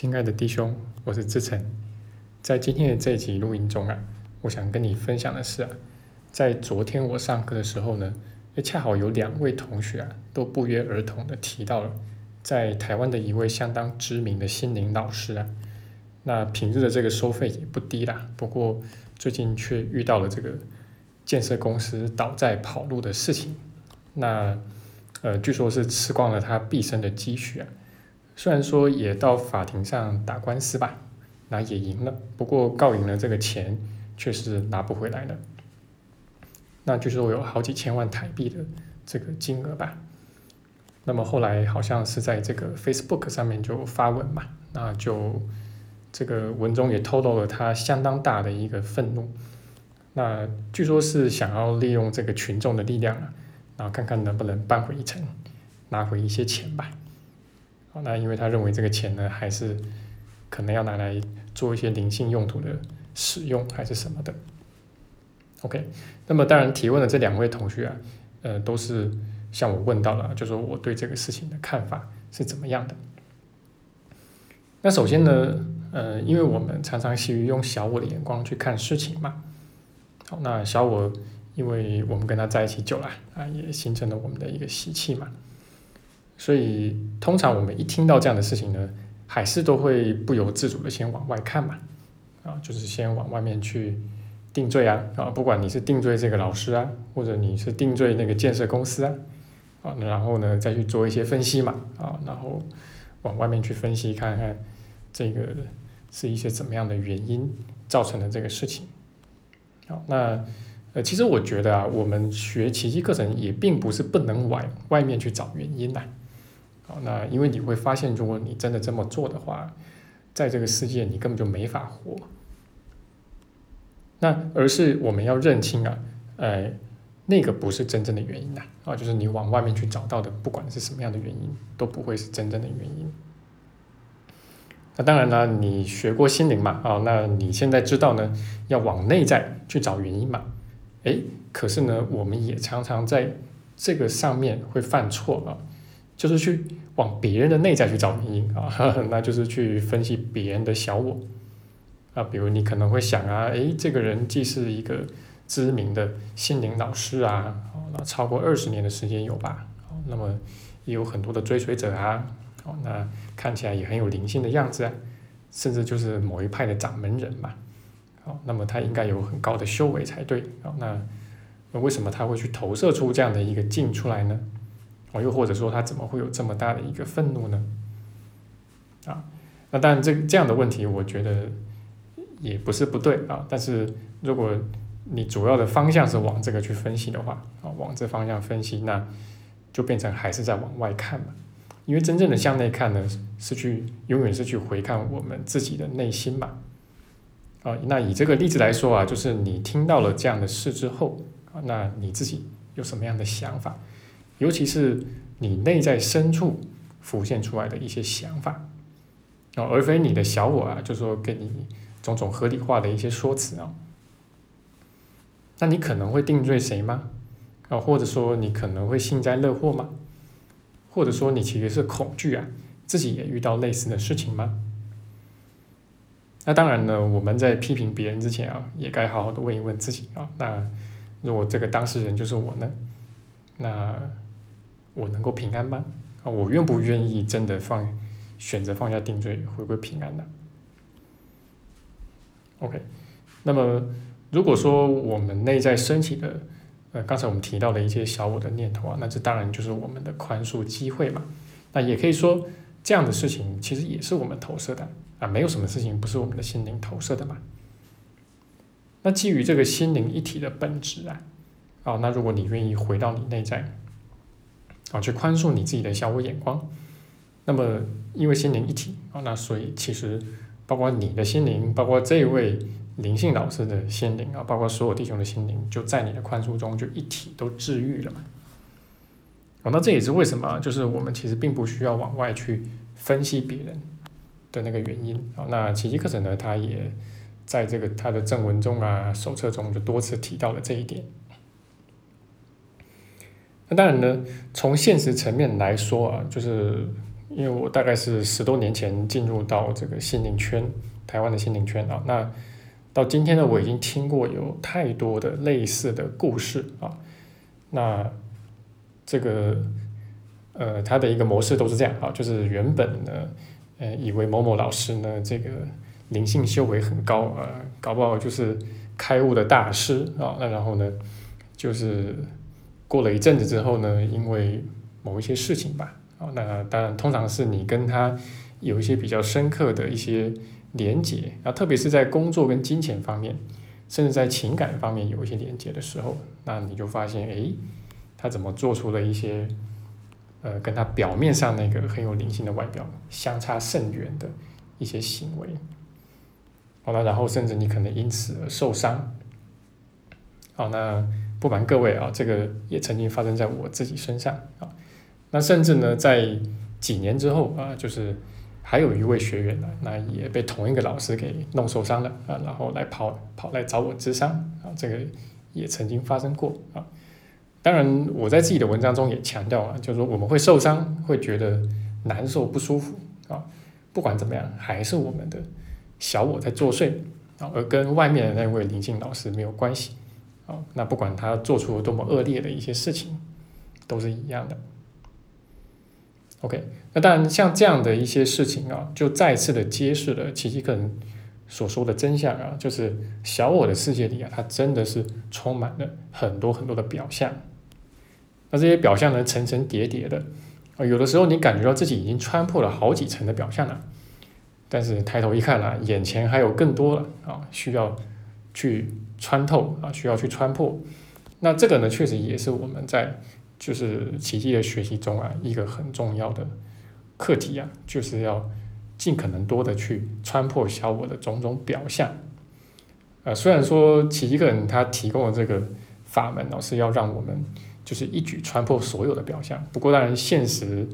亲爱的弟兄，我是志成。在今天的这一集录音中啊，我想跟你分享的是啊，在昨天我上课的时候呢，也恰好有两位同学啊，都不约而同的提到了，在台湾的一位相当知名的心灵老师啊，那平日的这个收费也不低啦，不过最近却遇到了这个建设公司倒债跑路的事情，那呃，据说是吃光了他毕生的积蓄啊。虽然说也到法庭上打官司吧，那也赢了，不过告赢了这个钱却是拿不回来了。那据说有好几千万台币的这个金额吧。那么后来好像是在这个 Facebook 上面就发文嘛，那就这个文中也透露了他相当大的一个愤怒。那据说是想要利用这个群众的力量啊，然后看看能不能扳回一城，拿回一些钱吧。那因为他认为这个钱呢，还是可能要拿来做一些灵性用途的使用，还是什么的。OK，那么当然提问的这两位同学啊，呃，都是向我问到了，就说我对这个事情的看法是怎么样的。那首先呢，呃，因为我们常常习于用小我的眼光去看事情嘛。好，那小我，因为我们跟他在一起久了啊，也形成了我们的一个习气嘛。所以，通常我们一听到这样的事情呢，还是都会不由自主的先往外看嘛，啊，就是先往外面去定罪啊，啊，不管你是定罪这个老师啊，或者你是定罪那个建设公司啊，啊，然后呢再去做一些分析嘛，啊，然后往外面去分析看看这个是一些怎么样的原因造成的这个事情，好，那呃，其实我觉得啊，我们学奇迹课程也并不是不能往外面去找原因呐。好，那因为你会发现，如果你真的这么做的话，在这个世界你根本就没法活。那而是我们要认清啊，呃，那个不是真正的原因呐，啊，就是你往外面去找到的，不管是什么样的原因，都不会是真正的原因。那当然了，你学过心灵嘛，啊，那你现在知道呢，要往内在去找原因嘛？诶，可是呢，我们也常常在这个上面会犯错啊。就是去往别人的内在去找原因啊，那就是去分析别人的小我啊，比如你可能会想啊，诶，这个人既是一个知名的心灵老师啊，那超过二十年的时间有吧，那么也有很多的追随者啊，哦，那看起来也很有灵性的样子啊，甚至就是某一派的掌门人嘛，好，那么他应该有很高的修为才对啊，那那为什么他会去投射出这样的一个镜出来呢？哦，又或者说他怎么会有这么大的一个愤怒呢？啊，那当然这这样的问题，我觉得也不是不对啊。但是如果你主要的方向是往这个去分析的话，啊，往这方向分析，那就变成还是在往外看嘛。因为真正的向内看呢，是去永远是去回看我们自己的内心嘛。啊，那以这个例子来说啊，就是你听到了这样的事之后啊，那你自己有什么样的想法？尤其是你内在深处浮现出来的一些想法，啊，而非你的小我啊，就说给你种种合理化的一些说辞啊，那你可能会定罪谁吗？啊，或者说你可能会幸灾乐祸吗？或者说你其实是恐惧啊，自己也遇到类似的事情吗？那当然呢，我们在批评别人之前啊，也该好好的问一问自己啊，那如果这个当事人就是我呢，那？我能够平安吗？啊，我愿不愿意真的放选择放下定罪，回归平安呢？OK，那么如果说我们内在升起的，呃，刚才我们提到的一些小我的念头啊，那这当然就是我们的宽恕机会嘛。那也可以说，这样的事情其实也是我们投射的啊，没有什么事情不是我们的心灵投射的嘛。那基于这个心灵一体的本质啊，啊，那如果你愿意回到你内在。啊，去宽恕你自己的小我眼光，那么因为心灵一体啊，那所以其实包括你的心灵，包括这位灵性老师的心灵啊，包括所有弟兄的心灵，就在你的宽恕中就一体都治愈了嘛。哦，那这也是为什么，就是我们其实并不需要往外去分析别人的那个原因啊。那奇迹课程呢，它也在这个它的正文中啊、手册中就多次提到了这一点。那当然呢，从现实层面来说啊，就是因为我大概是十多年前进入到这个心灵圈，台湾的心灵圈啊，那到今天呢，我已经听过有太多的类似的故事啊，那这个呃，它的一个模式都是这样啊，就是原本呢，呃，以为某某老师呢，这个灵性修为很高啊，搞不好就是开悟的大师啊，那然后呢，就是过了一阵子之后呢，因为某一些事情吧。哦，那当然，通常是你跟他有一些比较深刻的一些连接，啊，特别是在工作跟金钱方面，甚至在情感方面有一些连接的时候，那你就发现，哎，他怎么做出了一些，呃，跟他表面上那个很有灵性的外表相差甚远的一些行为，好了，然后甚至你可能因此而受伤，好，那不瞒各位啊，这个也曾经发生在我自己身上啊。那甚至呢，在几年之后啊，就是还有一位学员呢，那也被同一个老师给弄受伤了啊，然后来跑跑来找我治伤啊，这个也曾经发生过啊。当然，我在自己的文章中也强调啊，就是说我们会受伤，会觉得难受不舒服啊，不管怎么样，还是我们的小我在作祟啊，而跟外面的那位灵性老师没有关系啊。那不管他做出多么恶劣的一些事情，都是一样的。OK，那当然，像这样的一些事情啊，就再次的揭示了奇迹客人所说的真相啊，就是小我的世界里啊，它真的是充满了很多很多的表象。那这些表象呢，层层叠叠的啊，有的时候你感觉到自己已经穿破了好几层的表象了，但是抬头一看啊，眼前还有更多了啊，需要去穿透啊，需要去穿破。那这个呢，确实也是我们在。就是奇迹的学习中啊，一个很重要的课题啊，就是要尽可能多的去穿破小我的种种表象。呃，虽然说奇迹个人他提供的这个法门哦，是要让我们就是一举穿破所有的表象，不过当然现实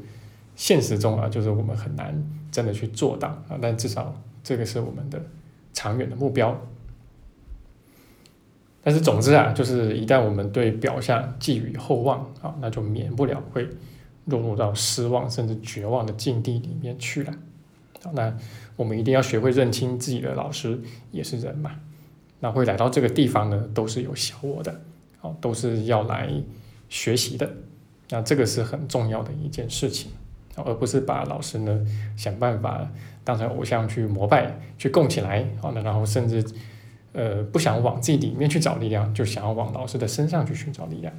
现实中啊，就是我们很难真的去做到啊，但至少这个是我们的长远的目标。但是总之啊，就是一旦我们对表象寄予厚望啊，那就免不了会落入到失望甚至绝望的境地里面去了。那我们一定要学会认清自己的老师也是人嘛，那会来到这个地方呢，都是有小我的，哦，都是要来学习的。那这个是很重要的一件事情，而不是把老师呢想办法当成偶像去膜拜、去供起来，好，那然后甚至。呃，不想往自己里面去找力量，就想要往老师的身上去寻找力量。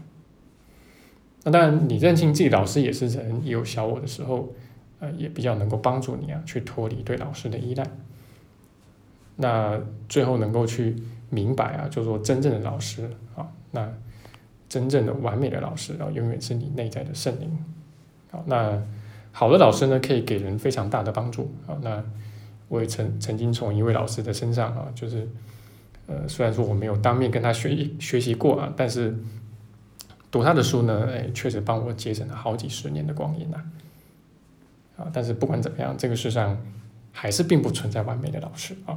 那当然，你认清自己老师也是人，也有小我的时候，呃，也比较能够帮助你啊，去脱离对老师的依赖。那最后能够去明白啊，就说真正的老师啊，那真正的完美的老师，啊永远是你内在的圣灵。好，那好的老师呢，可以给人非常大的帮助。好，那我也曾曾经从一位老师的身上啊，就是。呃，虽然说我没有当面跟他学学习过啊，但是读他的书呢，哎，确实帮我节省了好几十年的光阴呐。啊，但是不管怎么样，这个世上还是并不存在完美的老师啊。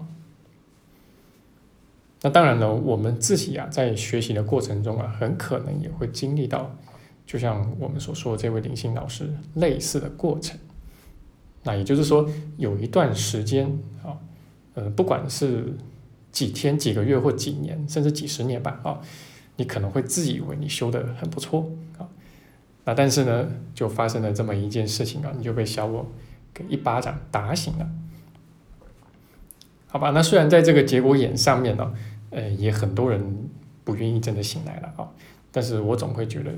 那当然了，我们自己啊，在学习的过程中啊，很可能也会经历到，就像我们所说的这位灵性老师类似的过程。那也就是说，有一段时间啊，呃，不管是几天、几个月或几年，甚至几十年吧，啊，你可能会自以为你修的很不错啊，那但是呢，就发生了这么一件事情啊，你就被小我给一巴掌打醒了，好吧？那虽然在这个节骨眼上面呢，呃，也很多人不愿意真的醒来了啊，但是我总会觉得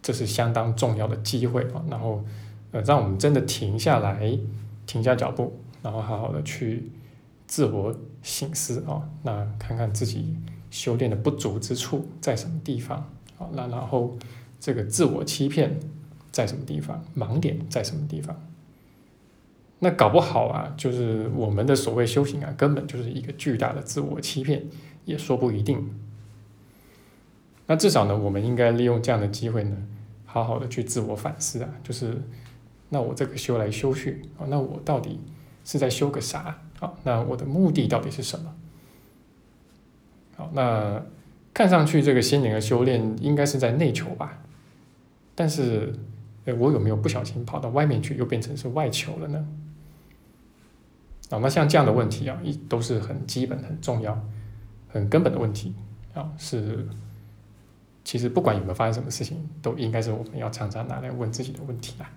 这是相当重要的机会啊，然后呃，让我们真的停下来，停下脚步，然后好好的去。自我醒思啊，那看看自己修炼的不足之处在什么地方啊？那然后这个自我欺骗在什么地方？盲点在什么地方？那搞不好啊，就是我们的所谓修行啊，根本就是一个巨大的自我欺骗，也说不一定。那至少呢，我们应该利用这样的机会呢，好好的去自我反思啊，就是那我这个修来修去啊，那我到底是在修个啥？好，那我的目的到底是什么？好，那看上去这个心灵的修炼应该是在内求吧？但是哎，我有没有不小心跑到外面去，又变成是外求了呢？啊，那像这样的问题啊，一都是很基本、很重要、很根本的问题啊，是其实不管有没有发生什么事情，都应该是我们要常常拿来问自己的问题啦。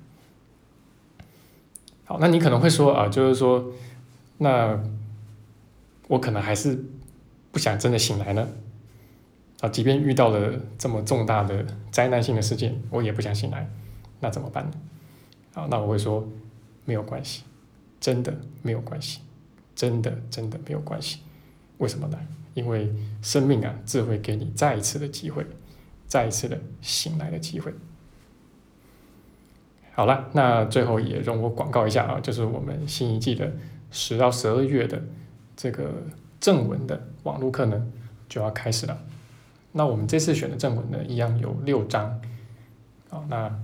好，那你可能会说啊，就是说，那我可能还是不想真的醒来呢。啊，即便遇到了这么重大的灾难性的事件，我也不想醒来，那怎么办呢？啊，那我会说没有关系，真的没有关系，真的真的没有关系。为什么呢？因为生命啊，自会给你再一次的机会，再一次的醒来的机会。好了，那最后也容我广告一下啊，就是我们新一季的十到十二月的这个正文的网络课呢就要开始了。那我们这次选的正文呢，一样有六章，啊，那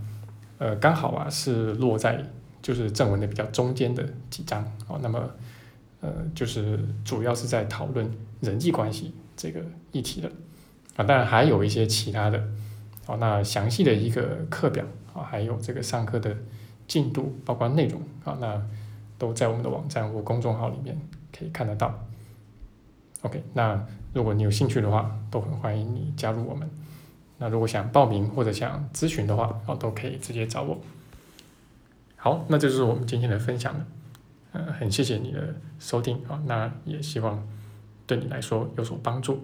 呃刚好啊是落在就是正文的比较中间的几章，哦，那么呃就是主要是在讨论人际关系这个议题的，啊，当然还有一些其他的，哦，那详细的一个课表。啊，还有这个上课的进度，包括内容啊，那都在我们的网站或公众号里面可以看得到。OK，那如果你有兴趣的话，都很欢迎你加入我们。那如果想报名或者想咨询的话，哦，都可以直接找我。好，那这就是我们今天的分享了。呃，很谢谢你的收听啊，那也希望对你来说有所帮助。